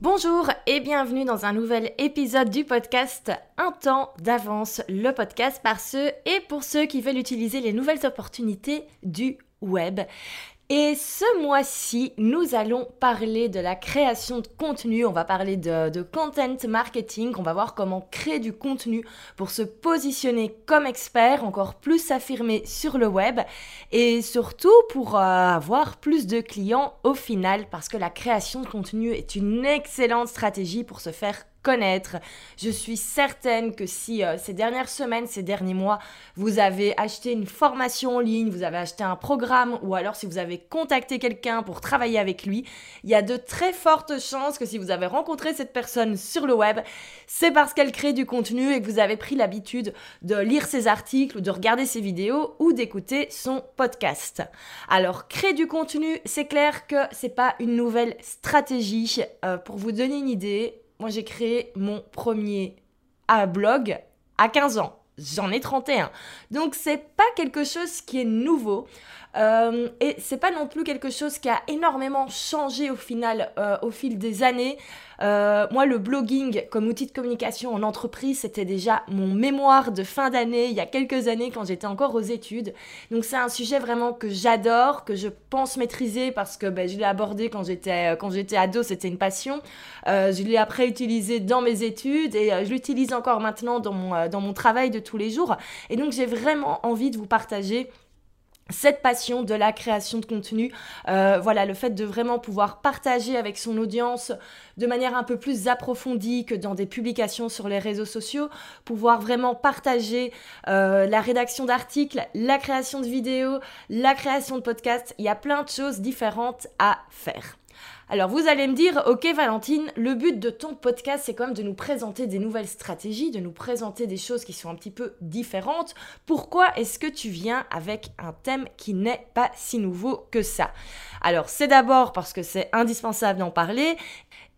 Bonjour et bienvenue dans un nouvel épisode du podcast Un temps d'avance, le podcast par ceux et pour ceux qui veulent utiliser les nouvelles opportunités du web. Et ce mois-ci, nous allons parler de la création de contenu, on va parler de, content marketing, on va voir comment créer du contenu pour se positionner comme expert, encore plus s'affirmer sur le web et surtout pour euh, avoir plus de clients au final parce que la création de contenu est une excellente stratégie pour se faire connaître. Je suis certaine que si euh, ces dernières semaines, ces derniers mois, vous avez acheté une formation en ligne, vous avez acheté un programme ou alors si vous avez contacté quelqu'un pour travailler avec lui, il y a de très fortes chances que si vous avez rencontré cette personne sur le web, c'est parce qu'elle crée du contenu et que vous avez pris l'habitude de lire ses articles ou de regarder ses vidéos ou d'écouter son podcast. Alors, créer du contenu, c'est clair que c'est pas une nouvelle stratégie. Euh, pour vous donner une idée, moi j'ai créé mon premier blog à 15 ans. J'en ai 31. Donc c'est pas quelque chose qui est nouveau. Euh, et c'est pas non plus quelque chose qui a énormément changé au final, euh, au fil des années. Euh, moi, le blogging comme outil de communication en entreprise, c'était déjà mon mémoire de fin d'année, il y a quelques années quand j'étais encore aux études. Donc c'est un sujet vraiment que j'adore, que je pense maîtriser parce que ben, je l'ai abordé quand j'étais quand j'étais ado, c'était une passion. je l'ai après utilisé dans mes études et je l'utilise encore maintenant dans mon, dans mon travail de tous les jours. Et donc j'ai vraiment envie de vous partager cette passion de la création de contenu, euh, voilà, le fait de vraiment pouvoir partager avec son audience de manière un peu plus approfondie que dans des publications sur les réseaux sociaux, pouvoir vraiment partager euh, la rédaction d'articles, la création de vidéos, la création de podcasts, il y a plein de choses différentes à faire. Alors vous allez me dire, ok Valentine, le but de ton podcast, c'est quand même de nous présenter des nouvelles stratégies, de nous présenter des choses qui sont un petit peu différentes. Pourquoi est-ce que tu viens avec un thème qui n'est pas si nouveau que ça? Alors c'est d'abord parce que c'est indispensable d'en parler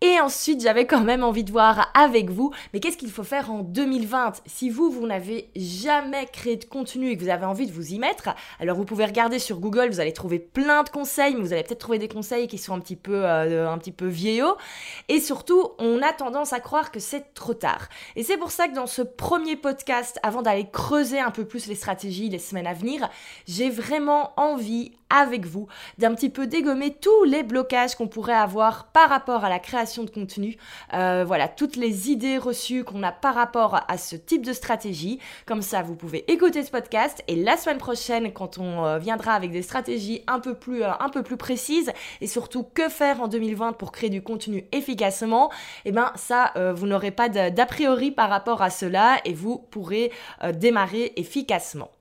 et ensuite, j'avais quand même envie de voir avec vous, mais qu'est-ce qu'il faut faire en 2020 Si vous, vous n'avez jamais créé de contenu et que vous avez envie de vous y mettre, alors vous pouvez regarder sur Google, vous allez trouver plein de conseils, mais vous allez peut-être trouver des conseils qui sont un petit peu, euh, peu vieillots. Et surtout, on a tendance à croire que c'est trop tard. Et c'est pour ça que dans ce premier podcast, avant d'aller creuser un peu plus les stratégies les semaines à venir, j'ai vraiment envie avec vous d'un petit peu dégommer tous les blocages qu'on pourrait avoir par rapport à la création de contenu. Euh, voilà, toutes les idées reçues qu'on a par rapport à ce type de stratégie. Comme ça, vous pouvez écouter ce podcast et la semaine prochaine, quand on euh, viendra avec des stratégies un peu plus, euh, un peu plus précises et surtout que faire en 2020 pour créer du contenu efficacement, eh ben ça, vous n'aurez pas d'a priori par rapport à cela et vous pourrez démarrer efficacement.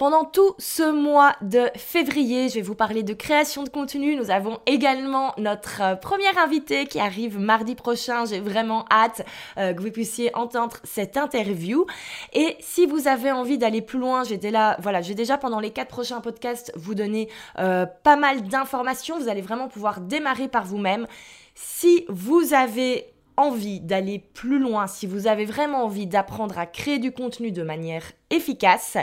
Pendant tout ce mois de février, je vais vous parler de création de contenu. Nous avons également notre euh, première invité qui arrive mardi prochain. J'ai vraiment hâte euh, que vous puissiez entendre cette interview. Et si vous avez envie d'aller plus loin, j'ai déjà, voilà, j'ai déjà pendant les quatre prochains podcasts vous donner euh, pas mal d'informations. Vous allez vraiment pouvoir démarrer par vous-même. Si vous avez envie d'aller plus loin, si vous avez vraiment envie d'apprendre à créer du contenu de manière efficace,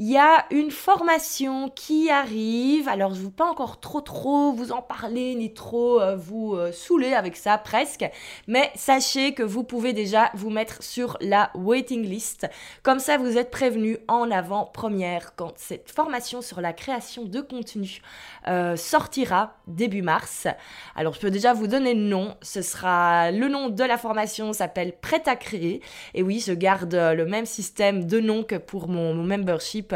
il y a une formation qui arrive. Alors, je ne veux pas encore trop trop vous en parler ni trop euh, vous euh, saouler avec ça presque, mais sachez que vous pouvez déjà vous mettre sur la waiting list. Comme ça, vous êtes prévenu en avant-première quand cette formation sur la création de contenu euh, sortira début mars. Alors, je peux déjà vous donner le nom. Ce sera le nom de la formation s'appelle Prêt à créer. Et oui, je garde le même système de nom que pour mon membership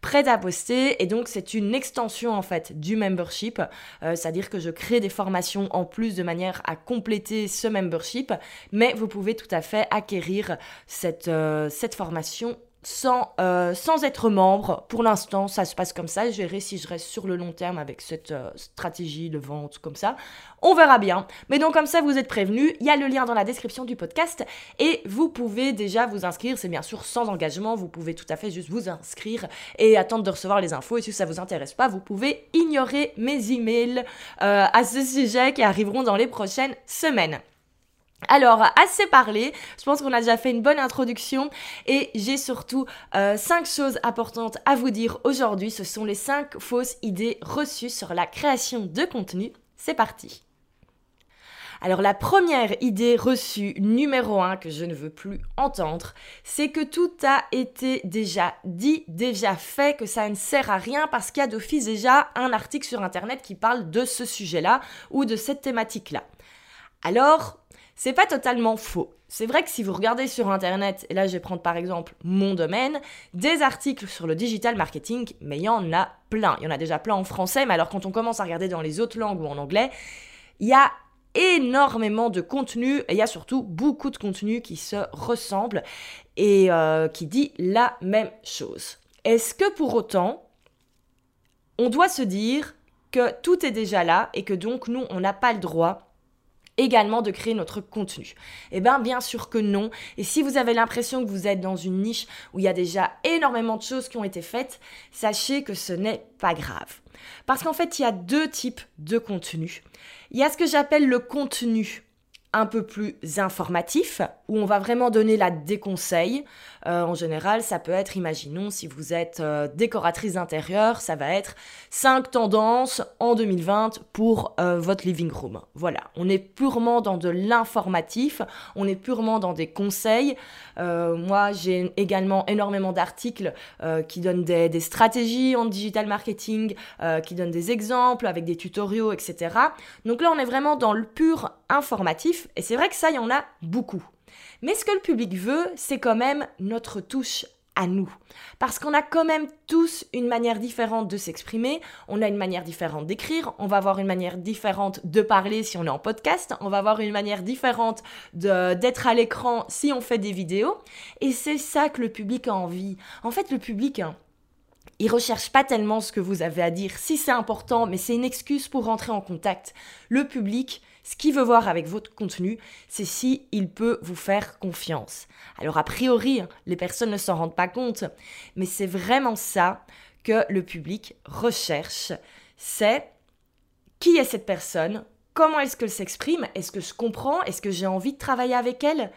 prêt à poster. Et donc c'est une extension en fait du membership, euh, c'est-à-dire que je crée des formations en plus de manière à compléter ce membership, mais vous pouvez tout à fait acquérir cette, euh, cette formation sans, euh, sans être membre. Pour l'instant, ça se passe comme ça. Je verrai si je reste sur le long terme avec cette euh, stratégie de vente comme ça. On verra bien. Mais donc comme ça, vous êtes prévenus. Il y a le lien dans la description du podcast et vous pouvez déjà vous inscrire. C'est bien sûr sans engagement. Vous pouvez tout à fait juste vous inscrire et attendre de recevoir les infos. Et si ça vous intéresse pas, vous pouvez ignorer mes emails euh, à ce sujet qui arriveront dans les prochaines semaines. Alors, assez parlé, je pense qu'on a déjà fait une bonne introduction et j'ai surtout euh, cinq choses importantes à vous dire aujourd'hui. Ce sont les cinq fausses idées reçues sur la création de contenu. C'est parti Alors la première idée reçue numéro un que je ne veux plus entendre, c'est que tout a été déjà dit, déjà fait, que ça ne sert à rien parce qu'il y a d'office déjà un article sur Internet qui parle de ce sujet-là ou de cette thématique-là. Alors, c'est pas totalement faux. C'est vrai que si vous regardez sur Internet, et là je vais prendre par exemple mon domaine, des articles sur le digital marketing, mais il y en a plein. Il y en a déjà plein en français, mais alors quand on commence à regarder dans les autres langues ou en anglais, il y a énormément de contenu et il y a surtout beaucoup de contenu qui se ressemble et euh, qui dit la même chose. Est-ce que pour autant, on doit se dire que tout est déjà là et que donc nous, on n'a pas le droit également de créer notre contenu Eh bien, bien sûr que non. Et si vous avez l'impression que vous êtes dans une niche où il y a déjà énormément de choses qui ont été faites, sachez que ce n'est pas grave. Parce qu'en fait, il y a deux types de contenu. Il y a ce que j'appelle le contenu un peu plus informatif, où on va vraiment donner la déconseil. Euh, en général, ça peut être, imaginons, si vous êtes euh, décoratrice d'intérieur, ça va être 5 tendances en 2020 pour euh, votre living room. Voilà, on est purement dans de l'informatif, on est purement dans des conseils. moi, j'ai également énormément d'articles qui donnent des, stratégies en digital marketing, qui donnent des exemples avec des tutoriaux, etc. Donc là, on est vraiment dans le pur informatif, et c'est vrai que ça, il y en a beaucoup. Mais ce que le public veut, c'est quand même notre touche à nous. Parce qu'on a quand même tous une manière différente de s'exprimer, on a une manière différente d'écrire, on va avoir une manière différente de parler si on est en podcast, on va avoir une manière différente d'être à l'écran si on fait des vidéos. Et c'est ça que le public a envie. En fait, le public... Hein, il recherche pas tellement ce que vous avez à dire, si c'est important, mais c'est une excuse pour rentrer en contact. Le public, ce qu'il veut voir avec votre contenu, c'est si il peut vous faire confiance. Alors a priori, les personnes ne s'en rendent pas compte, mais c'est vraiment ça que le public recherche. C'est qui est cette personne? Comment est-ce qu'elle s'exprime? Est-ce que je comprends? Est-ce que j'ai envie de travailler avec elle?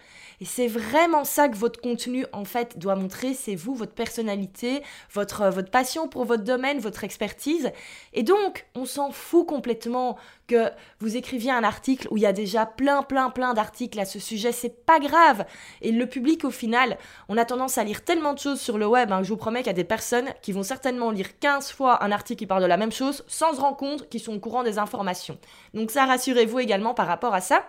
Et c'est vraiment ça que votre contenu, en fait, doit montrer. C'est vous, votre personnalité, votre, euh, votre passion pour votre domaine, votre expertise. Et donc, on s'en fout complètement que vous écriviez un article où il y a déjà plein, plein, plein d'articles à ce sujet. C'est pas grave. Et le public, au final, on a tendance à lire tellement de choses sur le web. Hein, je vous promets qu'il y a des personnes qui vont certainement lire 15 fois un article qui parle de la même chose sans se rendre compte qu'ils sont au courant des informations. Donc ça, rassurez-vous également par rapport à ça.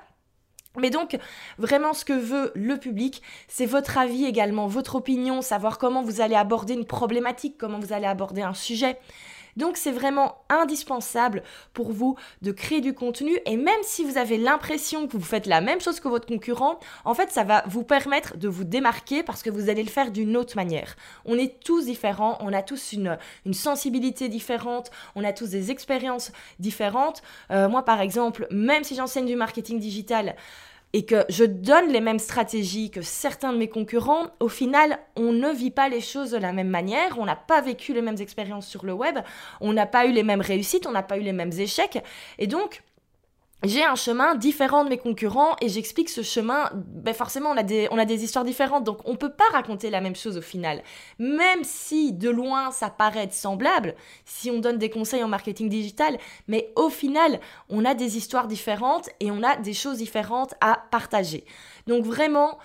Mais donc, vraiment, ce que veut le public, c'est votre avis également, votre opinion, savoir comment vous allez aborder une problématique, comment vous allez aborder un sujet. Donc c'est vraiment indispensable pour vous de créer du contenu et même si vous avez l'impression que vous faites la même chose que votre concurrent, en fait ça va vous permettre de vous démarquer parce que vous allez le faire d'une autre manière. On est tous différents, on a tous une, sensibilité différente, on a tous des expériences différentes. Euh, moi par exemple, même si j'enseigne du marketing digital, et que je donne les mêmes stratégies que certains de mes concurrents, au final, on ne vit pas les choses de la même manière, on n'a pas vécu les mêmes expériences sur le web, on n'a pas eu les mêmes réussites, on n'a pas eu les mêmes échecs. Et donc, j'ai un chemin différent de mes concurrents et j'explique ce chemin, ben forcément on a, des, on a des histoires différentes, donc on ne peut pas raconter la même chose au final. Même si de loin ça paraît semblable, si on donne des conseils en marketing digital, mais au final on a des histoires différentes et on a des choses différentes à partager. Donc vraiment,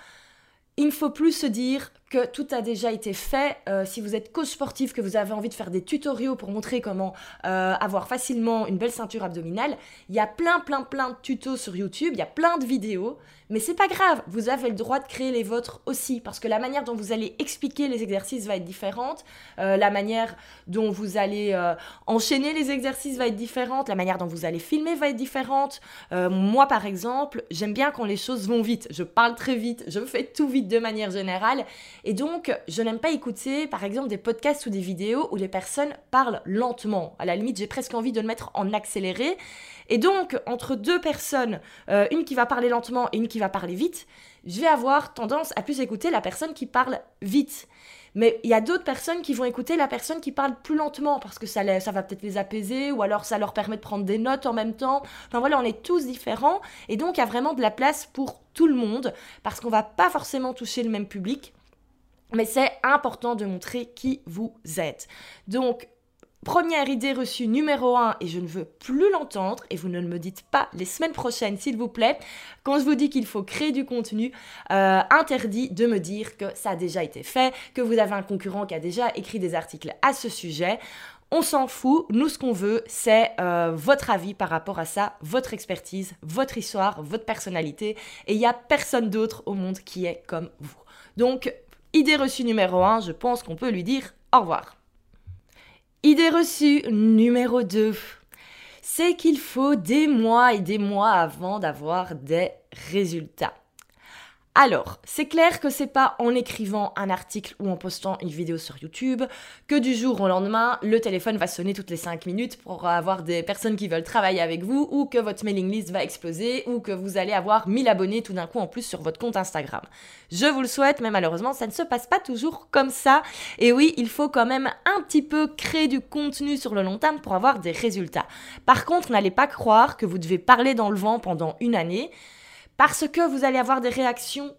il ne faut plus se dire que tout a déjà été fait. Euh, si vous êtes coach sportif, que vous avez envie de faire des tutoriaux pour montrer comment euh, avoir facilement une belle ceinture abdominale, il y a plein, plein, plein de tutos sur YouTube, il y a plein de vidéos, mais c'est pas grave, vous avez le droit de créer les vôtres aussi, parce que la manière dont vous allez expliquer les exercices va être différente, euh, la manière dont vous allez enchaîner les exercices va être différente, la manière dont vous allez filmer va être différente. moi, par exemple, j'aime bien quand les choses vont vite, je parle très vite, je fais tout vite de manière générale, et donc, je n'aime pas écouter, par exemple, des podcasts ou des vidéos où les personnes parlent lentement. À la limite, j'ai presque envie de le mettre en accéléré. Et donc, entre deux personnes, euh, une qui va parler lentement et une qui va parler vite, je vais avoir tendance à plus écouter la personne qui parle vite. Mais il y a d'autres personnes qui vont écouter la personne qui parle plus lentement parce que ça, ça va peut-être les apaiser ou alors ça leur permet de prendre des notes en même temps. Enfin voilà, on est tous différents et donc il y a vraiment de la place pour tout le monde parce qu'on va pas forcément toucher le même public. Mais c'est important de montrer qui vous êtes. Donc, Première idée reçue numéro 1, et je ne veux plus l'entendre, et vous ne me dites pas les semaines prochaines, s'il vous plaît, quand je vous dis qu'il faut créer du contenu, euh, interdit de me dire que ça a déjà été fait, que vous avez un concurrent qui a déjà écrit des articles à ce sujet. On s'en fout, nous ce qu'on veut, c'est euh, votre avis par rapport à ça, votre expertise, votre histoire, votre personnalité, et il n'y a personne d'autre au monde qui est comme vous. Donc, idée reçue numéro 1, je pense qu'on peut lui dire au revoir. Idée reçue numéro 2. C'est qu'il faut des mois et des mois avant d'avoir des résultats. Alors, c'est clair que c'est pas en écrivant un article ou en postant une vidéo sur YouTube que du jour au lendemain, le téléphone va sonner toutes les 5 minutes pour avoir des personnes qui veulent travailler avec vous ou que votre mailing list va exploser ou que vous allez avoir 1000 abonnés tout d'un coup en plus sur votre compte Instagram. Je vous le souhaite, mais malheureusement, ça ne se passe pas toujours comme ça. Et oui, il faut quand même un petit peu créer du contenu sur le long terme pour avoir des résultats. Par contre, n'allez pas croire que vous devez parler dans le vent pendant une année parce que vous allez avoir des réactions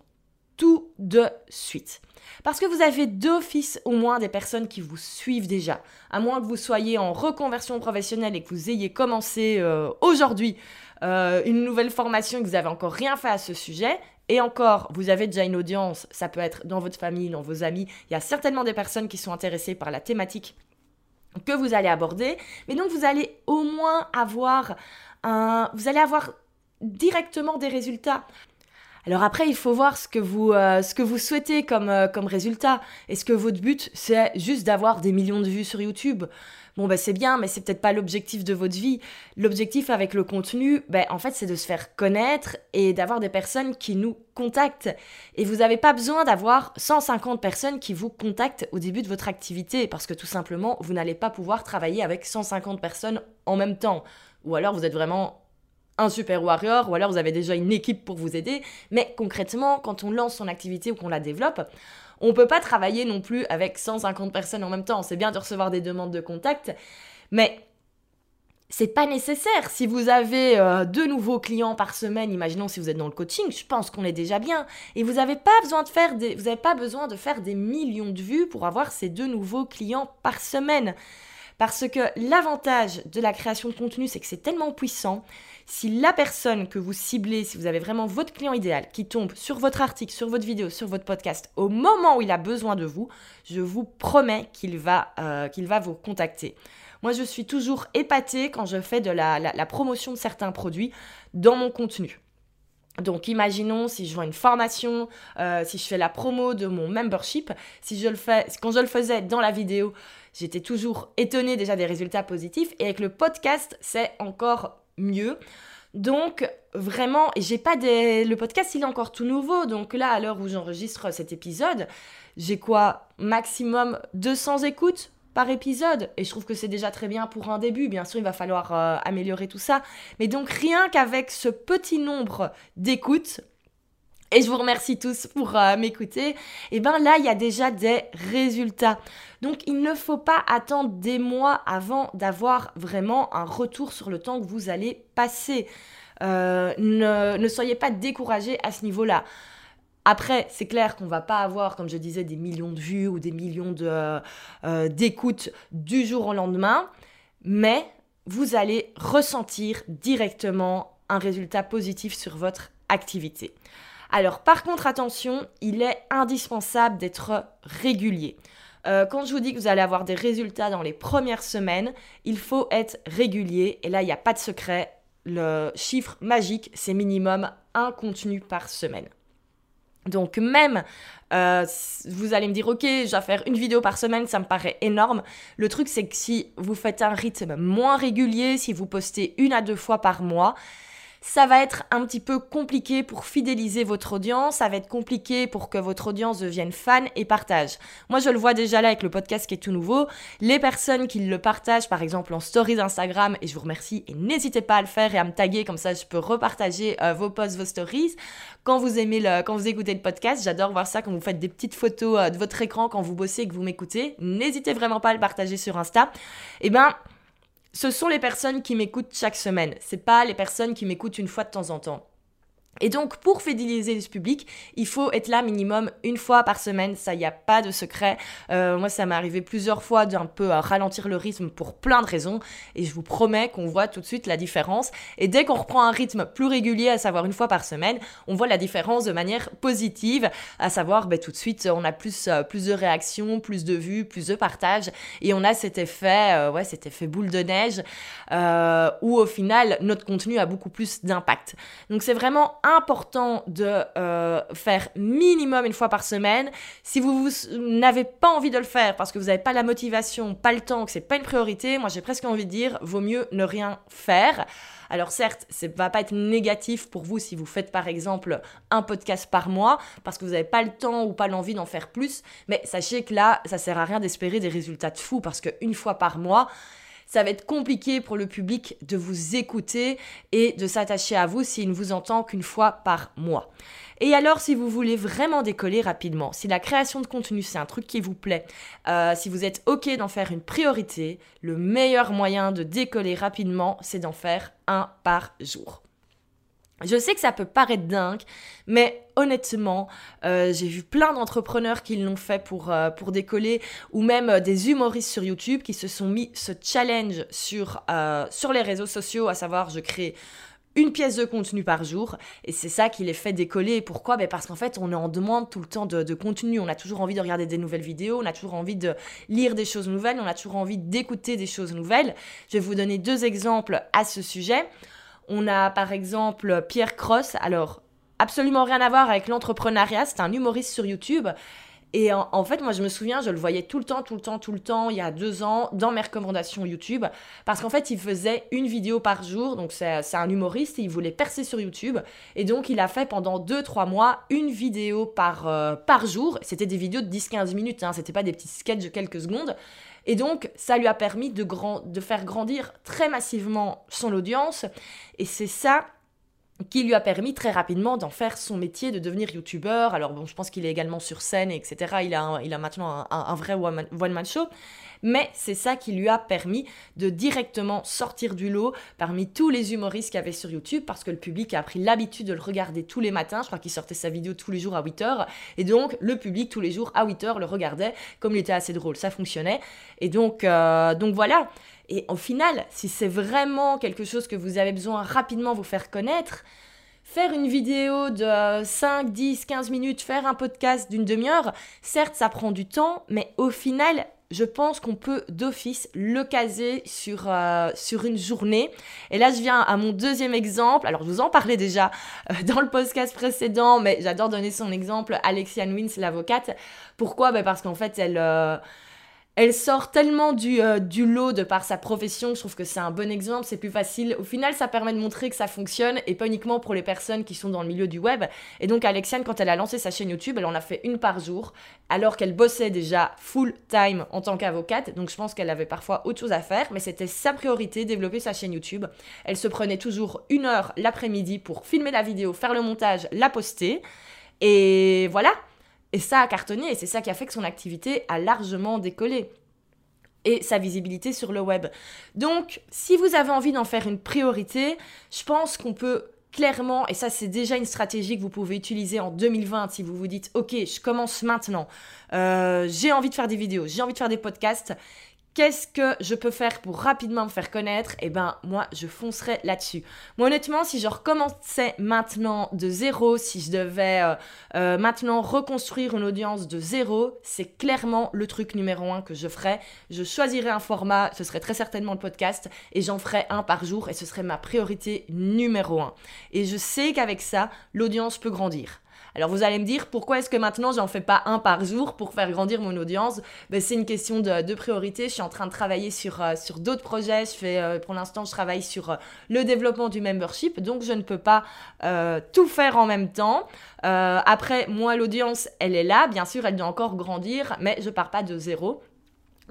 tout de suite. Parce que vous avez d'office au moins des personnes qui vous suivent déjà. À moins que vous soyez en reconversion professionnelle et que vous ayez commencé euh, aujourd'hui euh, une nouvelle formation et que vous n'avez encore rien fait à ce sujet. Et encore, vous avez déjà une audience, ça peut être dans votre famille, dans vos amis. Il y a certainement des personnes qui sont intéressées par la thématique que vous allez aborder. Mais donc vous allez au moins avoir un... Vous allez avoir directement des résultats. Alors après, il faut voir ce que vous, euh, ce que vous souhaitez comme, euh, comme résultat. Est-ce que votre but, c'est juste d'avoir des millions de vues sur YouTube? Bon, ben c'est bien, mais c'est peut-être pas l'objectif de votre vie. L'objectif avec le contenu, ben, en fait, c'est de se faire connaître et d'avoir des personnes qui nous contactent. Et vous n'avez pas besoin d'avoir 150 personnes qui vous contactent au début de votre activité, parce que tout simplement, vous n'allez pas pouvoir travailler avec 150 personnes en même temps. Ou alors, vous êtes vraiment un super warrior ou alors vous avez déjà une équipe pour vous aider. Mais concrètement, quand on lance son activité ou qu'on la développe, on peut pas travailler non plus avec 150 personnes en même temps. C'est bien de recevoir des demandes de contact, mais c'est pas nécessaire. Si vous avez euh, deux nouveaux clients par semaine, imaginons si vous êtes dans le coaching, je pense qu'on est déjà bien. Et vous n'avez pas besoin de faire des, vous pas besoin de faire des millions de vues pour avoir ces deux nouveaux clients par semaine. Parce que l'avantage de la création de contenu, c'est que c'est tellement puissant. Si la personne que vous ciblez, si vous avez vraiment votre client idéal qui tombe sur votre article, sur votre vidéo, sur votre podcast, au moment où il a besoin de vous, je vous promets qu'il va, euh, va vous contacter. Moi, je suis toujours épatée quand je fais de la, promotion de certains produits dans mon contenu. Donc imaginons si je vends une formation, euh, si je fais la promo de mon membership, si je le fais, quand je le faisais dans la vidéo, j'étais toujours étonnée déjà des résultats positifs. Et avec le podcast, c'est encore mieux. Donc vraiment, j'ai pas des... Le podcast, il est encore tout nouveau. Donc là, à l'heure où j'enregistre cet épisode, j'ai quoi? Maximum 200 écoutes par épisode. Et je trouve que c'est déjà très bien pour un début. Bien sûr, il va falloir euh, améliorer tout ça. Mais donc rien qu'avec ce petit nombre d'écoutes, et je vous remercie tous pour euh, m'écouter, et eh bien là, il y a déjà des résultats. Donc, il ne faut pas attendre des mois avant d'avoir vraiment un retour sur le temps que vous allez passer. Euh, ne, soyez pas découragés à ce niveau-là. Après, c'est clair qu'on va pas avoir, comme je disais, des millions de vues ou des millions euh, d'écoutes du jour au lendemain, mais vous allez ressentir directement un résultat positif sur votre activité. Alors par contre, attention, il est indispensable d'être régulier. Euh, quand je vous dis que vous allez avoir des résultats dans les premières semaines, il faut être régulier. Et là, il n'y a pas de secret. Le chiffre magique, c'est minimum un contenu par semaine. Donc même, euh, vous allez me dire, ok, je vais faire une vidéo par semaine, ça me paraît énorme. Le truc, c'est que si vous faites un rythme moins régulier, si vous postez une à deux fois par mois, ça va être un petit peu compliqué pour fidéliser votre audience, ça va être compliqué pour que votre audience devienne fan et partage. Moi, je le vois déjà là avec le podcast qui est tout nouveau. Les personnes qui le partagent, par exemple en stories Instagram, et je vous remercie, et n'hésitez pas à le faire et à me taguer, comme ça je peux repartager euh, vos posts, vos stories. Quand vous aimez le, quand vous écoutez le podcast, j'adore voir ça quand vous faites des petites photos euh, de votre écran quand vous bossez et que vous m'écoutez. N'hésitez vraiment pas à le partager sur Insta. Eh ben, ce sont les personnes qui m'écoutent chaque semaine. C'est pas les personnes qui m'écoutent une fois de temps en temps. Et donc, pour fidéliser ce public, il faut être là minimum une fois par semaine. Ça, il n'y a pas de secret. Euh, moi, ça m'est arrivé plusieurs fois d'un peu ralentir le rythme pour plein de raisons. Et je vous promets qu'on voit tout de suite la différence. Et dès qu'on reprend un rythme plus régulier, à savoir une fois par semaine, on voit la différence de manière positive. À savoir, ben, tout de suite, on a plus, euh, plus de réactions, plus de vues, plus de partages. Et on a cet effet, euh, ouais, cet effet boule de neige, où au final, notre contenu a beaucoup plus d'impact. Donc, c'est vraiment important de euh, faire minimum une fois par semaine. Si vous, n'avez pas envie de le faire parce que vous n'avez pas la motivation, pas le temps, que c'est pas une priorité, moi j'ai presque envie de dire, vaut mieux ne rien faire. Alors certes, ça va pas être négatif pour vous si vous faites par exemple un podcast par mois parce que vous n'avez pas le temps ou pas l'envie d'en faire plus, mais sachez que là, ça sert à rien d'espérer des résultats de fou parce qu'une fois par mois, ça va être compliqué pour le public de vous écouter et de s'attacher à vous s'il ne vous entend qu'une fois par mois. Et alors, si vous voulez vraiment décoller rapidement, si la création de contenu c'est un truc qui vous plaît, euh, si vous êtes OK d'en faire une priorité, le meilleur moyen de décoller rapidement, c'est d'en faire un par jour. Je sais que ça peut paraître dingue, mais honnêtement, euh, j'ai vu plein d'entrepreneurs qui l'ont fait pour, euh, décoller, ou même euh, des humoristes sur YouTube qui se sont mis ce challenge sur, sur les réseaux sociaux, à savoir je crée une pièce de contenu par jour, et c'est ça qui les fait décoller. pourquoi? Ben Parce qu'en fait, on est en demande tout le temps de, de, contenu, on a toujours envie de regarder des nouvelles vidéos, on a toujours envie de lire des choses nouvelles, on a toujours envie d'écouter des choses nouvelles. Je vais vous donner deux exemples à ce sujet. On a par exemple Pierre Cross. Alors, absolument rien à voir avec l'entrepreneuriat. C'est un humoriste sur YouTube. Et en, fait, moi, je me souviens, je le voyais tout le temps, tout le temps, tout le temps, il y a deux ans, dans mes recommandations YouTube. Parce qu'en fait, il faisait une vidéo par jour. Donc, c'est un humoriste il voulait percer sur YouTube. Et donc, il a fait pendant deux, trois mois une vidéo par, euh, par jour. C'était des vidéos de 10-15 minutes. Hein. C'était pas des petits sketchs de quelques secondes. Et donc, ça lui a permis de, faire grandir très massivement son audience. Et c'est ça qui lui a permis très rapidement d'en faire son métier, de devenir youtubeur. Alors bon, je pense qu'il est également sur scène, etc. Il a, il a maintenant un, vrai one-man show mais c'est ça qui lui a permis de directement sortir du lot parmi tous les humoristes qu'il y avait sur YouTube parce que le public a pris l'habitude de le regarder tous les matins. Je crois qu'il sortait sa vidéo tous les jours à 8h. Et donc, le public tous les jours à 8h le regardait comme il était assez drôle. Ça fonctionnait. Et donc, euh, donc voilà. Et au final, si c'est vraiment quelque chose que vous avez besoin rapidement vous faire connaître, faire une vidéo de 5, 10, 15 minutes, faire un podcast d'une demi-heure, certes, ça prend du temps, mais au final, je pense qu'on peut d'office le caser sur, euh, sur une journée. Et là, je viens à mon deuxième exemple. Alors, je vous en parlais déjà euh, dans le podcast précédent, mais j'adore donner son exemple. Alexia Wins, l'avocate. Pourquoi? Ben Parce qu'en fait, elle... Euh, elle sort tellement du, euh, du lot de par sa profession, je trouve que c'est un bon exemple, c'est plus facile. Au final, ça permet de montrer que ça fonctionne et pas uniquement pour les personnes qui sont dans le milieu du web. Et donc, Alexiane, quand elle a lancé sa chaîne YouTube, elle en a fait une par jour, alors qu'elle bossait déjà full time en tant qu'avocate. Donc, je pense qu'elle avait parfois autre chose à faire, mais c'était sa priorité, développer sa chaîne YouTube. Elle se prenait toujours une heure l'après-midi pour filmer la vidéo, faire le montage, la poster. Et voilà, et ça a cartonné et c'est ça qui a fait que son activité a largement décollé. Et sa visibilité sur le web. Donc, si vous avez envie d'en faire une priorité, je pense qu'on peut clairement, et ça c'est déjà une stratégie que vous pouvez utiliser en 2020 si vous vous dites, ok, je commence maintenant, euh, j'ai envie de faire des vidéos, j'ai envie de faire des podcasts, Qu'est-ce que je peux faire pour rapidement me faire connaître Eh ben, moi, je foncerai là-dessus. Moi, honnêtement, si je recommençais maintenant de zéro, si je devais euh, euh, maintenant reconstruire une audience de zéro, c'est clairement le truc numéro un que je ferais. Je choisirais un format, ce serait très certainement le podcast, et j'en ferais un par jour, et ce serait ma priorité numéro un. Et je sais qu'avec ça, l'audience peut grandir. Alors vous allez me dire, pourquoi est-ce que maintenant j'en fais pas un par jour pour faire grandir mon audience? Ben, C'est une question de, priorité. Je suis en train de travailler sur, euh, sur d'autres projets. Je fais, euh, pour l'instant, je travaille sur euh, le développement du membership, donc je ne peux pas tout faire en même temps. après, moi, l'audience, elle est là. Bien sûr, elle doit encore grandir, mais je pars pas de zéro.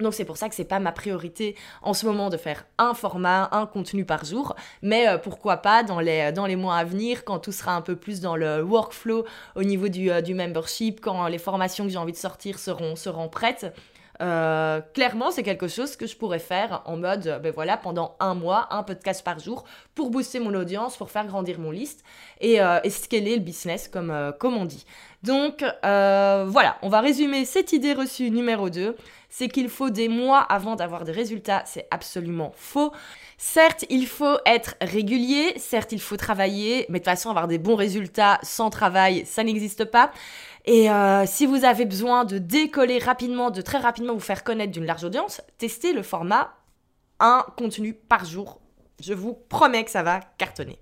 Donc c'est pour ça que c'est pas ma priorité en ce moment de faire un format, un contenu par jour, mais euh, pourquoi pas dans les, dans les mois à venir, quand tout sera un peu plus dans le workflow au niveau du, euh, du membership, quand les formations que j'ai envie de sortir seront, seront prêtes. euh, clairement, c'est quelque chose que je pourrais faire en mode, ben voilà, pendant un mois, un podcast par jour, pour booster mon audience, pour faire grandir mon liste et, euh, et scaler le business, comme, euh, comme on dit. Donc voilà, on va résumer cette idée reçue numéro 2, c'est qu'il faut des mois avant d'avoir des résultats, c'est absolument faux. Certes, il faut être régulier, certes, il faut travailler, mais de toute façon, avoir des bons résultats sans travail, ça n'existe pas. Et euh, si vous avez besoin de décoller rapidement, de très rapidement vous faire connaître d'une large audience, testez le format un contenu par jour. Je vous promets que ça va cartonner.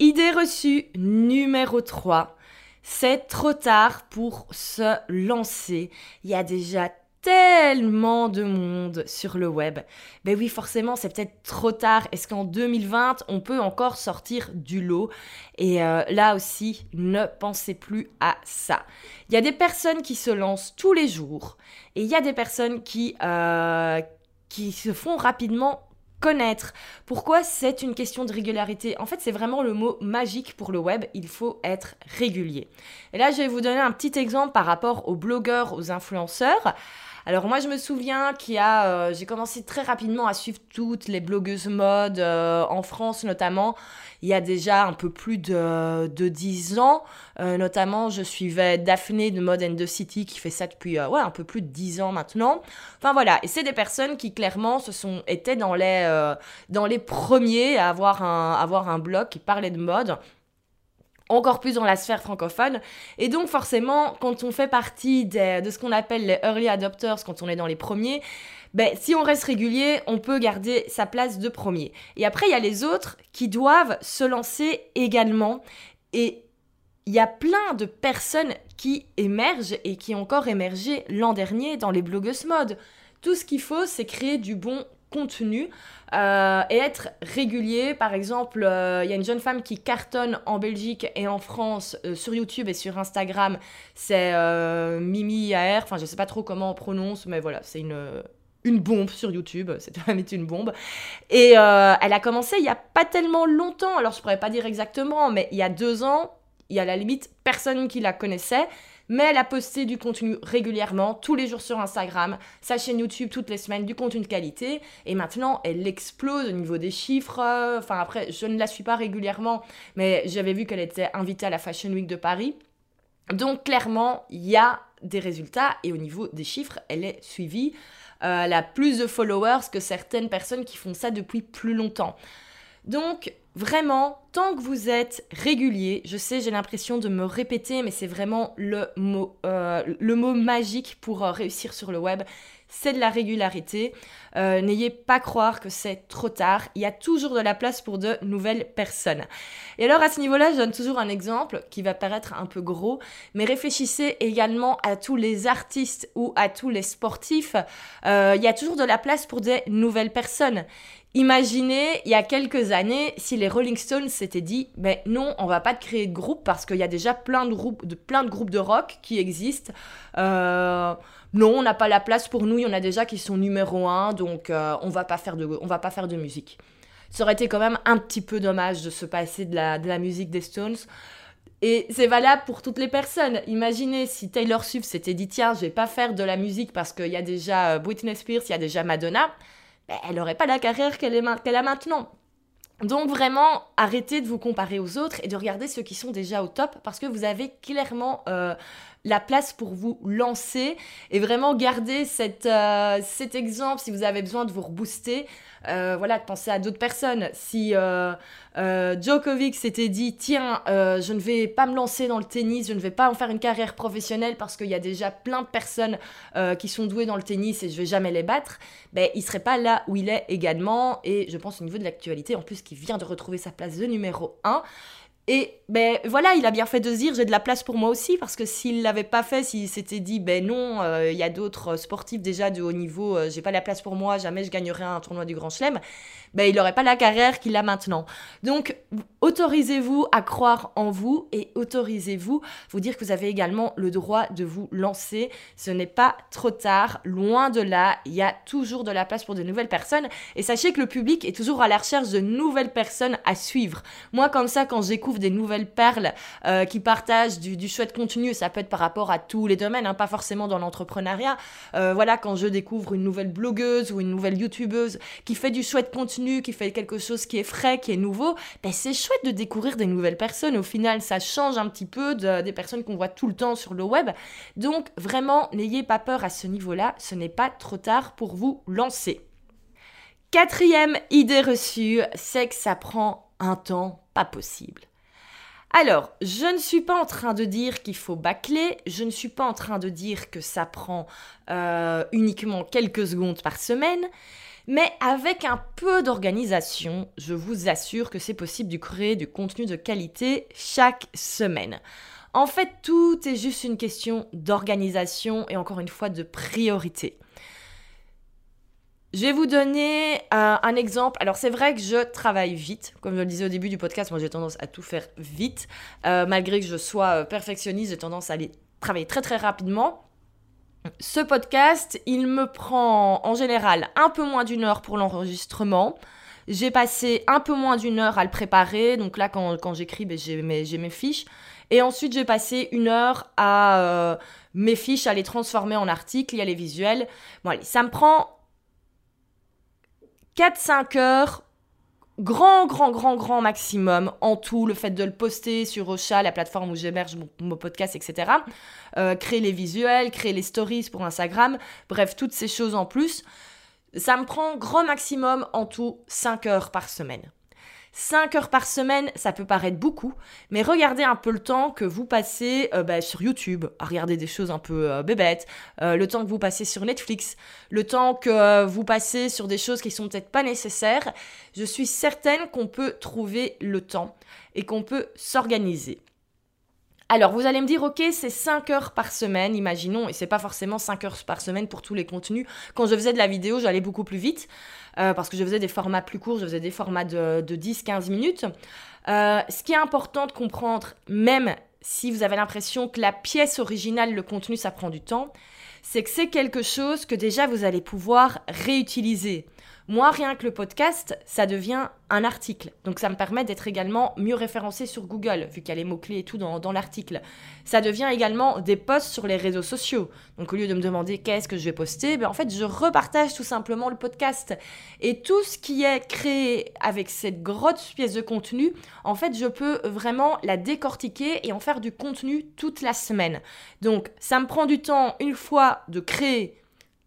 Idée reçue numéro 3. C'est trop tard pour se lancer. Il y a déjà tellement de monde sur le web. Ben oui, forcément, c'est peut-être trop tard. Est-ce qu'en 2020, on peut encore sortir du lot? Et euh, là aussi, ne pensez plus à ça. Il y a des personnes qui se lancent tous les jours et il y a des personnes qui, euh, qui se font rapidement connaître. Pourquoi c'est une question de régularité? En fait, c'est vraiment le mot magique pour le web. Il faut être régulier. Et là, je vais vous donner un petit exemple par rapport aux blogueurs, aux influenceurs. Alors moi je me souviens qu'il y a, euh, j'ai commencé très rapidement à suivre toutes les blogueuses mode euh, en France notamment. Il y a déjà un peu plus de, de 10 ans, euh, notamment je suivais Daphné de Mode and the City qui fait ça depuis ouais, un peu plus de 10 ans maintenant. Enfin voilà, et c'est des personnes qui clairement se sont étaient dans les dans les premiers à avoir un avoir un blog qui parlait de mode encore plus dans la sphère francophone. Et donc forcément, quand on fait partie de ce qu'on appelle les early adopters, quand on est dans les premiers, ben, si on reste régulier, on peut garder sa place de premier. Et après, il y a les autres qui doivent se lancer également. Et il y a plein de personnes qui émergent et qui ont encore émergé l'an dernier dans les blogueuses mode. Tout ce qu'il faut, c'est créer du bon contenu euh, et être régulier. Par exemple, euh, il y a une jeune femme qui cartonne en Belgique et en France euh, sur YouTube et sur Instagram. C'est Mimi AR. Enfin, je sais pas trop comment on prononce, mais voilà, c'est une une bombe sur YouTube, c'est une bombe. Et elle a commencé il y a pas tellement longtemps, alors je pourrais pas dire exactement, mais il y a deux ans, il y a la limite personne qui la connaissait mais elle a posté du contenu régulièrement, tous les jours sur Instagram, sa chaîne YouTube toutes les semaines, du contenu de qualité, et maintenant elle explose au niveau des chiffres. Enfin après, je ne la suis pas régulièrement, mais j'avais vu qu'elle était invitée à la Fashion Week de Paris. Donc clairement, il y a des résultats, et au niveau des chiffres, elle est suivie. Euh, elle a plus de followers que certaines personnes qui font ça depuis plus longtemps. Donc, vraiment, tant que vous êtes régulier, je sais, j'ai l'impression de me répéter, mais c'est vraiment le mot, euh, le mot magique pour euh, réussir sur le web, c'est de la régularité. Euh, n'ayez pas croire que c'est trop tard. Il y a toujours de la place pour de nouvelles personnes. Et alors à ce niveau-là, je donne toujours un exemple qui va paraître un peu gros, mais réfléchissez également à tous les artistes ou à tous les sportifs. il y a toujours de la place pour des nouvelles personnes. Imaginez, il y a quelques années, si les Rolling Stones s'étaient dit, mais non, on va pas créer de groupe parce qu'il y a déjà plein de groupes de, plein de groupes de rock qui existent. Euh, non, on n'a pas la place pour nous, il y en a déjà qui sont numéro un, donc euh, on va pas faire de, va pas faire de musique. Ça aurait été quand même un petit peu dommage de se passer de la, de la musique des Stones. Et c'est valable pour toutes les personnes. Imaginez si Taylor Swift s'était dit, tiens, je vais pas faire de la musique parce qu'il y a déjà euh, Britney Spears, il y a déjà Madonna elle n'aurait pas la carrière qu'elle a maintenant. Donc vraiment, arrêtez de vous comparer aux autres et de regarder ceux qui sont déjà au top parce que vous avez clairement euh, la place pour vous lancer et vraiment garder euh, cet exemple si vous avez besoin de vous rebooster. Euh, voilà, de penser à d'autres personnes. Si euh, Djokovic s'était dit, tiens, je ne vais pas me lancer dans le tennis, je ne vais pas en faire une carrière professionnelle parce qu'il y a déjà plein de personnes qui sont douées dans le tennis et je vais jamais les battre, ben, il serait pas là où il est également. Et je pense au niveau de l'actualité, en plus, qu'il vient de retrouver sa place de numéro 1. Et ben voilà, il a bien fait de se dire j'ai de la place pour moi aussi parce que s'il l'avait pas fait, s'il s'était dit ben non, euh, il y a d'autres sportifs déjà de haut niveau, euh, j'ai pas la place pour moi, jamais je gagnerai un tournoi du Grand Chelem, ben il n'aurait pas la carrière qu'il a maintenant. Donc autorisez-vous à croire en vous et autorisez-vous vous dire que vous avez également le droit de vous lancer. Ce n'est pas trop tard, loin de là, il y a toujours de la place pour de nouvelles personnes et sachez que le public est toujours à la recherche de nouvelles personnes à suivre. Moi comme ça quand j'écoute des nouvelles perles, euh, qui partage du, du, chouette contenu. Ça peut être par rapport à tous les domaines, hein, pas forcément dans l'entrepreneuriat. Euh, voilà, quand je découvre une nouvelle blogueuse ou une nouvelle youtubeuse qui fait du chouette contenu, qui fait quelque chose qui est frais, qui est nouveau, ben c'est chouette de découvrir des nouvelles personnes. Au final, ça change un petit peu de, des personnes qu'on voit tout le temps sur le web. Donc vraiment, n'ayez pas peur à ce niveau-là. Ce n'est pas trop tard pour vous lancer. Quatrième idée reçue, c'est que ça prend un temps pas possible. Alors, je ne suis pas en train de dire qu'il faut bâcler, je ne suis pas en train de dire que ça prend euh, uniquement quelques secondes par semaine, mais avec un peu d'organisation, je vous assure que c'est possible de créer du contenu de qualité chaque semaine. En fait, tout est juste une question d'organisation et encore une fois de priorité. Je vais vous donner euh, un exemple. Alors c'est vrai que je travaille vite. Comme je le disais au début du podcast, moi j'ai tendance à tout faire vite. Euh, malgré que je sois euh, perfectionniste, j'ai tendance à aller travailler très très rapidement. Ce podcast, il me prend en général un peu moins d'une heure pour l'enregistrement. J'ai passé un peu moins d'une heure à le préparer. Donc là, quand, quand j'écris, ben, j'ai mes, mes, fiches. Et ensuite, j'ai passé une heure à mes fiches, à les transformer en articles. Y a les visuels. Bon, allez, ça me prend 4-5 heures, grand, grand, grand, grand maximum en tout, le fait de le poster sur Ocha, la plateforme où j'héberge mon, podcast, etc. Euh, créer les visuels, créer les stories pour Instagram, bref, toutes ces choses en plus. Ça me prend grand maximum en tout 5 heures par semaine. 5 heures par semaine, ça peut paraître beaucoup, mais regardez un peu le temps que vous passez euh, bah, sur YouTube, à regarder des choses un peu euh, bébêtes, euh, le temps que vous passez sur Netflix, le temps que vous passez sur des choses qui sont peut-être pas nécessaires. Je suis certaine qu'on peut trouver le temps et qu'on peut s'organiser. Alors, vous allez me dire, ok, c'est 5 heures par semaine, imaginons, et c'est pas forcément 5 heures par semaine pour tous les contenus. Quand je faisais de la vidéo, j'allais beaucoup plus vite, euh, parce que je faisais des formats plus courts, je faisais des formats de, 10-15 minutes. Euh, ce qui est important de comprendre, même si vous avez l'impression que la pièce originale, le contenu, ça prend du temps, c'est que c'est quelque chose que déjà vous allez pouvoir réutiliser. Moi, rien que le podcast, ça devient un article. Donc ça me permet d'être également mieux référencé sur Google, vu qu'il y a les mots-clés et tout dans, l'article. Ça devient également des posts sur les réseaux sociaux. Donc au lieu de me demander qu'est-ce que je vais poster, ben, en fait, je repartage tout simplement le podcast. Et tout ce qui est créé avec cette grosse pièce de contenu, en fait, je peux vraiment la décortiquer et en faire du contenu toute la semaine. Donc ça me prend du temps une fois de créer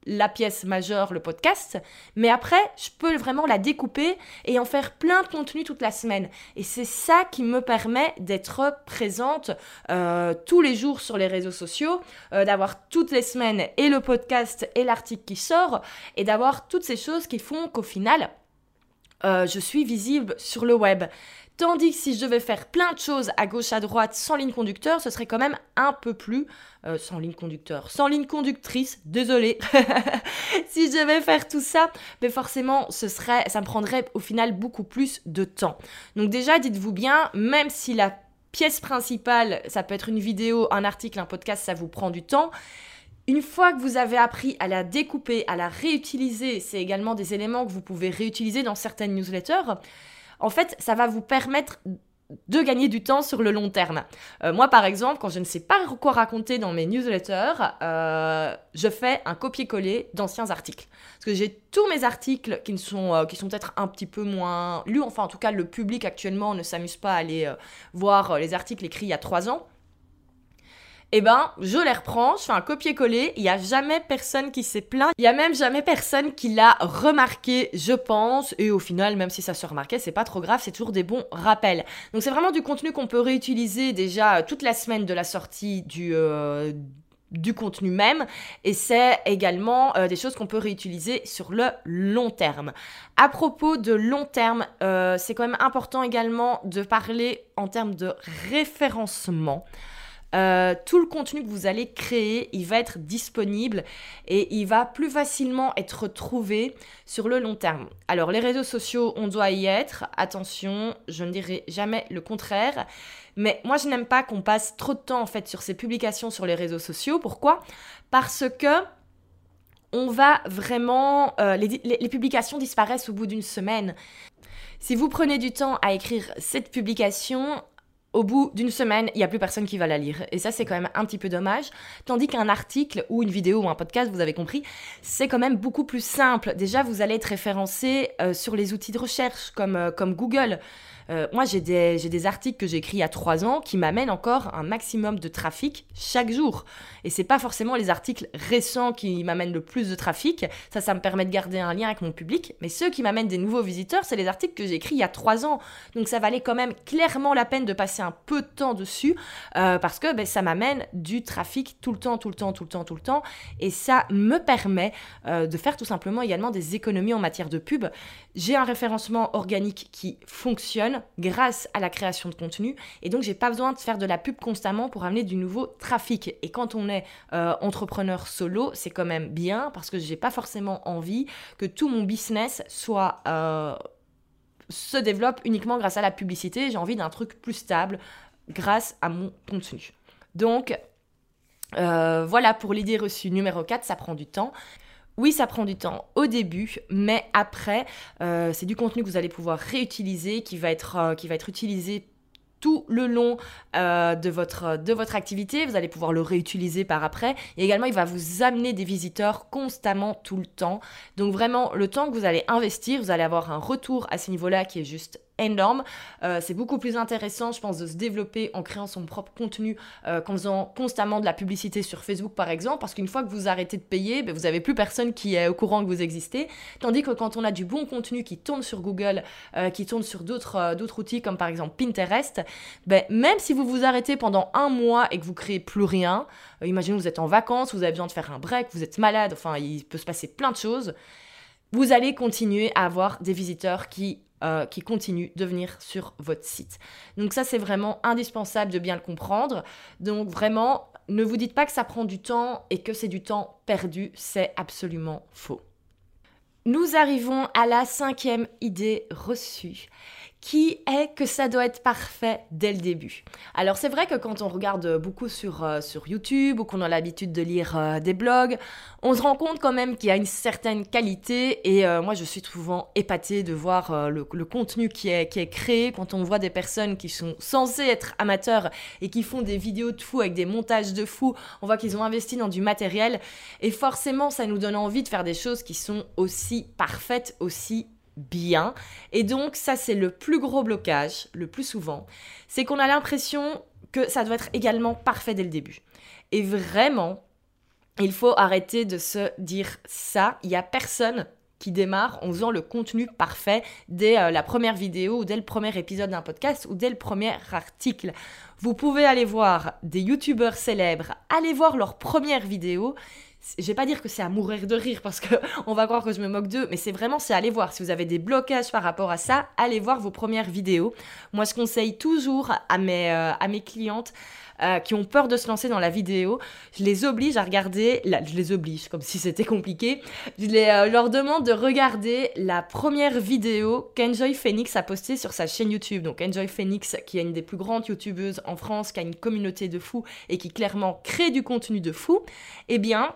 la pièce majeure, le podcast, mais après, je peux vraiment la découper et en faire plein de contenu toute la semaine. Et c'est ça qui me permet d'être présente euh, tous les jours sur les réseaux sociaux, euh, d'avoir toutes les semaines et le podcast et l'article qui sort, et d'avoir toutes ces choses qui font qu'au final, euh, je suis visible sur le web. Tandis que si je devais faire plein de choses à gauche, à droite, sans ligne conducteur, ce serait quand même un peu plus... Euh, sans ligne conducteur, sans ligne conductrice, désolé. si je devais faire tout ça, mais forcément, ce serait, ça me prendrait au final beaucoup plus de temps. Donc déjà, dites-vous bien, même si la pièce principale, ça peut être une vidéo, un article, un podcast, ça vous prend du temps. Une fois que vous avez appris à la découper, à la réutiliser, c'est également des éléments que vous pouvez réutiliser dans certaines newsletters, en fait, ça va vous permettre de gagner du temps sur le long terme. Euh, moi, par exemple, quand je ne sais pas quoi raconter dans mes newsletters, euh, je fais un copier-coller d'anciens articles. Parce que j'ai tous mes articles qui, sont, euh, qui sont peut-être un petit peu moins lus. Enfin, en tout cas, le public actuellement ne s'amuse pas à aller voir les articles écrits il y a trois ans eh ben, je les reprends, je fais un copier-coller, il n'y a jamais personne qui s'est plaint, il n'y a même jamais personne qui l'a remarqué, je pense, et au final, même si ça se remarquait, c'est pas trop grave, c'est toujours des bons rappels. Donc c'est vraiment du contenu qu'on peut réutiliser déjà toute la semaine de la sortie du... Euh, contenu même et c'est également euh, des choses qu'on peut réutiliser sur le long terme. À propos de long terme, euh, c'est quand même important également de parler en termes de référencement. Euh, tout le contenu que vous allez créer, il va être disponible et il va plus facilement être trouvé sur le long terme. Alors les réseaux sociaux, on doit y être. Attention, je ne dirai jamais le contraire. Mais moi, je n'aime pas qu'on passe trop de temps en fait sur ces publications sur les réseaux sociaux. Pourquoi? Parce que on va vraiment... Euh, les publications disparaissent au bout d'une semaine. Si vous prenez du temps à écrire cette publication, au bout d'une semaine, il n'y a plus personne qui va la lire. Et ça, c'est quand même un petit peu dommage. Tandis qu'un article ou une vidéo ou un podcast, vous avez compris, c'est quand même beaucoup plus simple. Déjà, vous allez être référencé euh, sur les outils de recherche comme, euh, comme Google. Euh, moi, j'ai des, articles que j'ai écrits il y a trois ans qui m'amènent encore un maximum de trafic chaque jour. Et c'est pas forcément les articles récents qui m'amènent le plus de trafic. Ça, ça me permet de garder un lien avec mon public. Mais ceux qui m'amènent des nouveaux visiteurs, c'est les articles que j'ai écrits il y a trois ans. Donc ça valait quand même clairement la peine de passer un peu de temps dessus euh, parce que ben, ça m'amène du trafic tout le temps, tout le temps, tout le temps, tout le temps. Et ça me permet euh, de faire tout simplement également des économies en matière de pub. J'ai un référencement organique qui fonctionne grâce à la création de contenu. Et donc, j'ai pas besoin de faire de la pub constamment pour amener du nouveau trafic. Et quand on est euh, entrepreneur solo, c'est quand même bien parce que j'ai pas forcément envie que tout mon business soit. Euh, se développe uniquement grâce à la publicité. J'ai envie d'un truc plus stable grâce à mon contenu. Donc, euh, voilà pour l'idée reçue numéro 4, ça prend du temps. Oui, ça prend du temps au début, mais après, euh, c'est du contenu que vous allez pouvoir réutiliser, qui va être, euh, utilisé tout le long euh, de, votre, de votre activité. Vous allez pouvoir le réutiliser par après. Et également, il va vous amener des visiteurs constamment tout le temps. Donc vraiment, le temps que vous allez investir, vous allez avoir un retour à ce niveau-là qui est juste énorme. Euh, c'est beaucoup plus intéressant, je pense, de se développer en créant son propre contenu, euh, qu'en faisant constamment de la publicité sur Facebook, par exemple, parce qu'une fois que vous arrêtez de payer, ben, vous n'avez plus personne qui est au courant que vous existez. Tandis que quand on a du bon contenu qui tourne sur Google, euh, qui tourne sur d'autres outils, comme par exemple Pinterest, ben, même si vous vous arrêtez pendant un mois et que vous créez plus rien, imaginez vous êtes en vacances, vous avez besoin de faire un break, vous êtes malade, enfin, il peut se passer plein de choses vous allez continuer à avoir des visiteurs qui euh, qui continuent de venir sur votre site. Donc ça, c'est vraiment indispensable de bien le comprendre. Donc vraiment, ne vous dites pas que ça prend du temps et que c'est du temps perdu, c'est absolument faux. Nous arrivons à la cinquième idée reçue qui est que ça doit être parfait dès le début. Alors c'est vrai que quand on regarde beaucoup sur, euh, sur YouTube ou qu'on a l'habitude de lire euh, des blogs, on se rend compte quand même qu'il y a une certaine qualité et euh, moi je suis souvent épatée de voir le, contenu qui est, qui est créé quand on voit des personnes qui sont censées être amateurs et qui font des vidéos de fou avec des montages de fou, on voit qu'ils ont investi dans du matériel et forcément ça nous donne envie de faire des choses qui sont aussi parfaites, aussi bien. Et donc ça c'est le plus gros blocage, le plus souvent, c'est qu'on a l'impression que ça doit être également parfait dès le début. Et vraiment, il faut arrêter de se dire ça. Il n'y a personne qui démarre en faisant le contenu parfait dès euh, la première vidéo ou dès le premier épisode d'un podcast ou dès le premier article. Vous pouvez aller voir des youtubeurs célèbres, aller voir leurs premières vidéos je vais pas dire que c'est à mourir de rire parce que on va croire que je me moque d'eux, mais c'est vraiment c'est aller voir. Si vous avez des blocages par rapport à ça, allez voir vos premières vidéos. Moi, je conseille toujours à mes, euh, à mes clientes euh, qui ont peur de se lancer dans la vidéo, je les oblige à regarder, je les oblige comme si c'était compliqué, je euh, leur demande de regarder la première vidéo qu'Enjoy Phoenix a postée sur sa chaîne YouTube. Donc Enjoy Phoenix, qui est une des plus grandes youtubeuses en France, qui a une communauté de fous et qui clairement crée du contenu de fou, eh bien,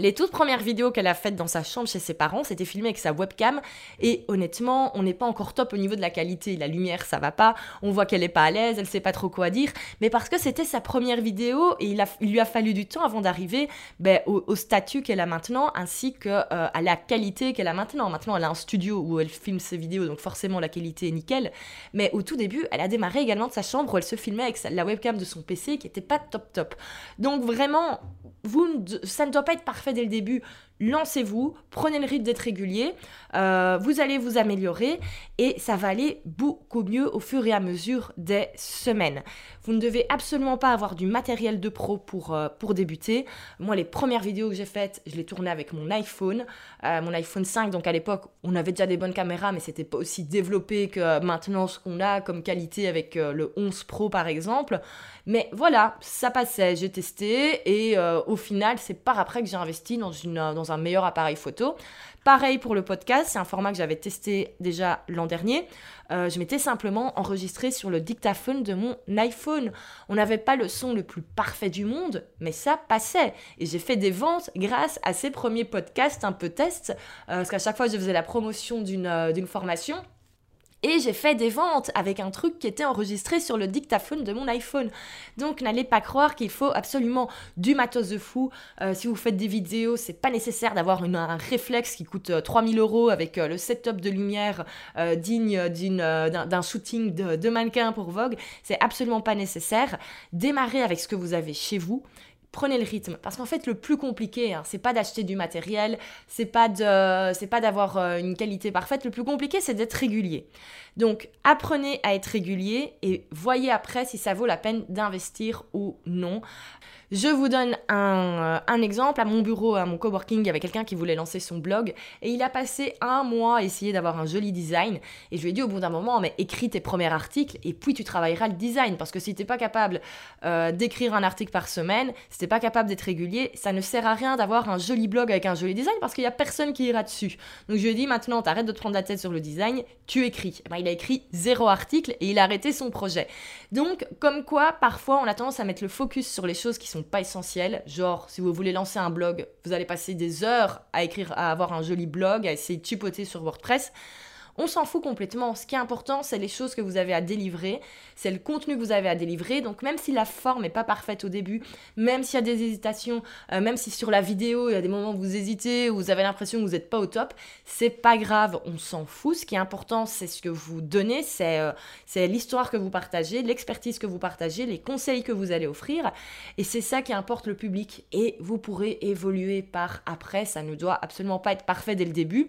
les toutes premières vidéos qu'elle a faites dans sa chambre chez ses parents, c'était filmé avec sa webcam. Et honnêtement, on n'est pas encore top au niveau de la qualité. La lumière, ça va pas. On voit qu'elle est pas à l'aise, elle sait pas trop quoi dire. Mais parce que c'était sa première vidéo et il, lui a fallu du temps avant d'arriver ben, au, statut qu'elle a maintenant, ainsi que euh, à la qualité qu'elle a maintenant. Maintenant, elle a un studio où elle filme ses vidéos, donc forcément la qualité est nickel. Mais au tout début, elle a démarré également de sa chambre où elle se filmait avec la webcam de son PC qui était pas top top. Donc vraiment, vous, ça ne doit pas être parfait dès le début lancez-vous, prenez le rythme d'être régulier, euh, vous allez vous améliorer et ça va aller beaucoup mieux au fur et à mesure des semaines. Vous ne devez absolument pas avoir du matériel de pro pour, euh, pour débuter. Moi, les premières vidéos que j'ai faites, je les tournais avec mon iPhone, euh, mon iPhone 5. Donc à l'époque, on avait déjà des bonnes caméras, mais c'était pas aussi développé que maintenant ce qu'on a comme qualité avec le 11 Pro par exemple. Mais voilà, ça passait, j'ai testé et au final, c'est par après que j'ai investi dans, une, dans un meilleur appareil photo. Pareil pour le podcast, c'est un format que j'avais testé déjà l'an dernier. Euh, je m'étais simplement enregistré sur le dictaphone de mon iPhone. On n'avait pas le son le plus parfait du monde, mais ça passait. Et j'ai fait des ventes grâce à ces premiers podcasts un peu tests, euh, parce qu'à chaque fois je faisais la promotion d'une euh, formation Et j'ai fait des ventes avec un truc qui était enregistré sur le dictaphone de mon iPhone. Donc n'allez pas croire qu'il faut absolument du matos de fou. Euh, si vous faites des vidéos, c'est pas nécessaire d'avoir un réflexe qui coûte 3000 euh, euros avec euh, le setup de lumière digne d'un shooting de, de mannequin pour Vogue. C'est absolument pas nécessaire. Démarrez avec ce que vous avez chez vous prenez le rythme parce qu'en fait le plus compliqué hein, c'est pas d'acheter du matériel c'est pas de c'est pas d'avoir euh, une qualité parfaite le plus compliqué c'est d'être régulier donc apprenez à être régulier et voyez après si ça vaut la peine d'investir ou non je vous donne un, euh, un, exemple. À mon bureau, à mon coworking, il y avait quelqu'un qui voulait lancer son blog et il a passé un mois à essayer d'avoir un joli design. Et je lui ai dit au bout d'un moment, mais écris tes premiers articles et puis tu travailleras le design. Parce que si tu n'es pas capable euh, d'écrire un article par semaine, n'es pas capable d'être régulier, ça ne sert à rien d'avoir un joli blog avec un joli design parce qu'il n'y a personne qui ira dessus. Donc je lui ai dit maintenant, t'arrêtes de te prendre la tête sur le design, tu écris. Eh ben, il a écrit zéro article et il a arrêté son projet. Donc, comme quoi, parfois, on a tendance à mettre le focus sur les choses qui sont pas essentielles. Genre, si vous voulez lancer un blog, vous allez passer des heures à écrire, à avoir un joli blog, à essayer de chipoter sur WordPress. On s'en fout complètement. Ce qui est important, c'est les choses que vous avez à délivrer, c'est le contenu que vous avez à délivrer. Donc même si la forme n'est pas parfaite au début, même s'il y a des hésitations, euh, même si sur la vidéo, il y a des moments où vous hésitez, où vous avez l'impression que vous n'êtes pas au top, c'est pas grave, on s'en fout. Ce qui est important, c'est ce que vous donnez, c'est euh, c'est l'histoire que vous partagez, l'expertise que vous partagez, les conseils que vous allez offrir. Et c'est ça qui importe le public. Et vous pourrez évoluer par après. Ça ne doit absolument pas être parfait dès le début.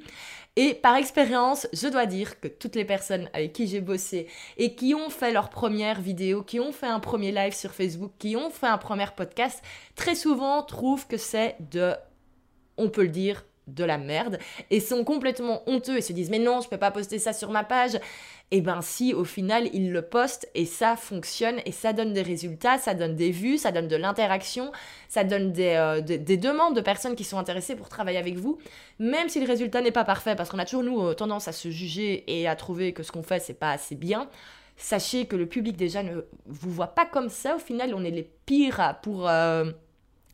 Et par expérience, je dois dire que toutes les personnes avec qui j'ai bossé et qui ont fait leur première vidéo, qui ont fait un premier live sur Facebook, qui ont fait un premier podcast, très souvent trouvent que c'est de, on peut le dire, de la merde et sont complètement honteux et se disent mais non je peux pas poster ça sur ma page et eh ben si au final ils le postent et ça fonctionne et ça donne des résultats ça donne des vues ça donne de l'interaction ça donne des, euh, des, demandes de personnes qui sont intéressées pour travailler avec vous même si le résultat n'est pas parfait parce qu'on a toujours nous euh, tendance à se juger et à trouver que ce qu'on fait c'est pas assez bien. Sachez que le public déjà ne vous voit pas comme ça. Au final on est les pires pour euh,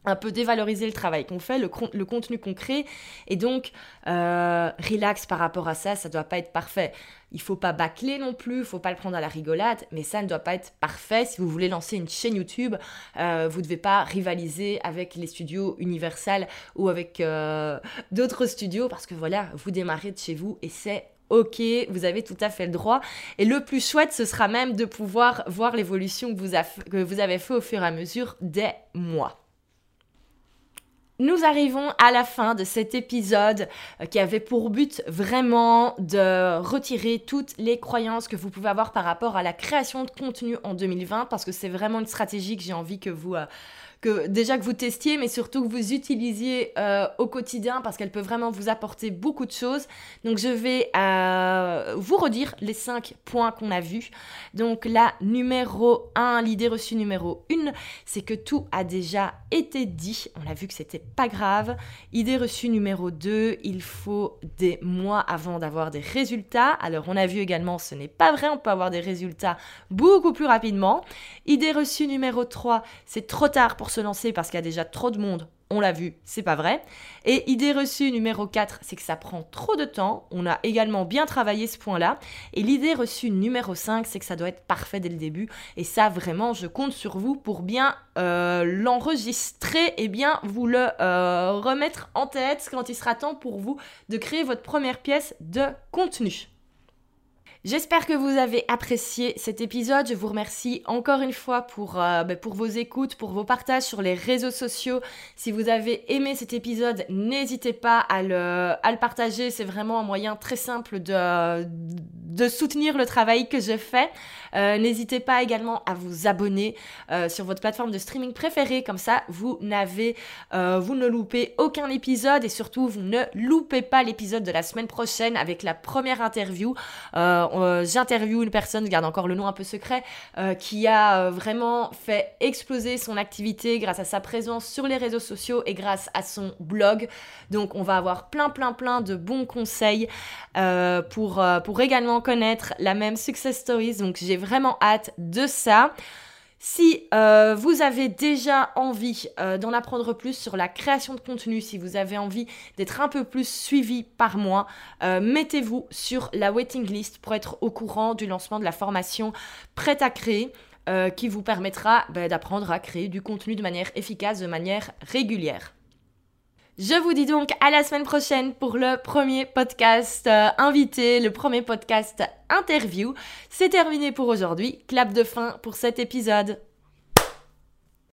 un peu dévaloriser le travail qu'on fait, le, le, contenu qu'on crée. Et donc, euh, relax par rapport à ça, ça ne doit pas être parfait. Il faut pas bâcler non plus, il faut pas le prendre à la rigolade, mais ça ne doit pas être parfait. Si vous voulez lancer une chaîne YouTube, euh, vous ne devez pas rivaliser avec les studios Universal ou avec euh, d'autres studios parce que voilà, vous démarrez de chez vous et c'est ok, vous avez tout à fait le droit. Et le plus chouette, ce sera même de pouvoir voir l'évolution que, que vous avez fait au fur et à mesure des mois. Nous arrivons à la fin de cet épisode euh, qui avait pour but vraiment de retirer toutes les croyances que vous pouvez avoir par rapport à la création de contenu en 2020 parce que c'est vraiment une stratégie que j'ai envie que vous, euh, que déjà que vous testiez, mais surtout que vous utilisiez euh, au quotidien parce qu'elle peut vraiment vous apporter beaucoup de choses. Donc je vais euh, vous redire les cinq points qu'on a vus. Donc la numéro 1, l'idée reçue numéro 1, c'est que tout a déjà été dit. On a vu que c'était pas grave. Idée reçue numéro 2, il faut des mois avant d'avoir des résultats. Alors on a vu également, ce n'est pas vrai, on peut avoir des résultats beaucoup plus rapidement. Idée reçue numéro 3, c'est trop tard pour se lancer parce qu'il y a déjà trop de monde. On l'a vu, c'est pas vrai. Et idée reçue numéro 4, c'est que ça prend trop de temps. On a également bien travaillé ce point-là. Et l'idée reçue numéro 5, c'est que ça doit être parfait dès le début. Et ça, vraiment, je compte sur vous pour bien euh, l'enregistrer et bien vous le euh, remettre en tête quand il sera temps pour vous de créer votre première pièce de contenu. J'espère que vous avez apprécié cet épisode. Je vous remercie encore une fois pour, euh, bah, pour vos écoutes, pour vos partages sur les réseaux sociaux. Si vous avez aimé cet épisode, n'hésitez pas à le, à le partager. C'est vraiment un moyen très simple de, de soutenir le travail que je fais. Euh, n'hésitez pas également à vous abonner euh, sur votre plateforme de streaming préférée. Comme ça, vous n'avez, vous ne loupez aucun épisode et surtout, vous ne loupez pas l'épisode de la semaine prochaine avec la première interview. Euh, j'interviewe une personne, je garde encore le nom un peu secret, euh, qui a euh, vraiment fait exploser son activité grâce à sa présence sur les réseaux sociaux et grâce à son blog. Donc on va avoir plein plein plein de bons conseils pour, pour également connaître la même success stories. Donc j'ai vraiment hâte de ça. Si euh, vous avez déjà envie euh, d'en apprendre plus sur la création de contenu, si vous avez envie d'être un peu plus suivi par moi, euh, mettez-vous sur la waiting list pour être au courant du lancement de la formation prête à créer. qui vous permettra bah, d'apprendre à créer du contenu de manière efficace, de manière régulière. Je vous dis donc à la semaine prochaine pour le premier podcast invité, le premier podcast interview. C'est terminé pour aujourd'hui. Clap de fin pour cet épisode.